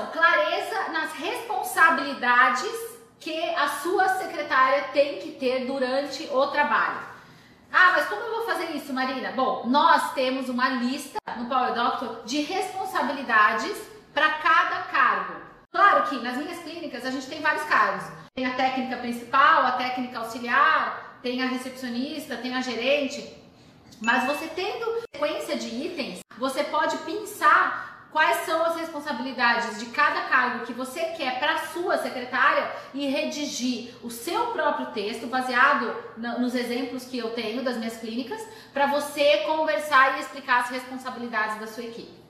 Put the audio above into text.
clareza nas responsabilidades que a sua secretária tem que ter durante o trabalho. Ah, mas como eu vou fazer isso, Marina? Bom, nós temos uma lista no Power Doctor de responsabilidades para cada cargo. Claro que nas minhas clínicas a gente tem vários cargos. Tem a técnica principal, a técnica auxiliar, tem a recepcionista, tem a gerente. Mas você tendo sequência de itens, você pode as responsabilidades de cada cargo que você quer para sua secretária e redigir o seu próprio texto baseado nos exemplos que eu tenho das minhas clínicas para você conversar e explicar as responsabilidades da sua equipe.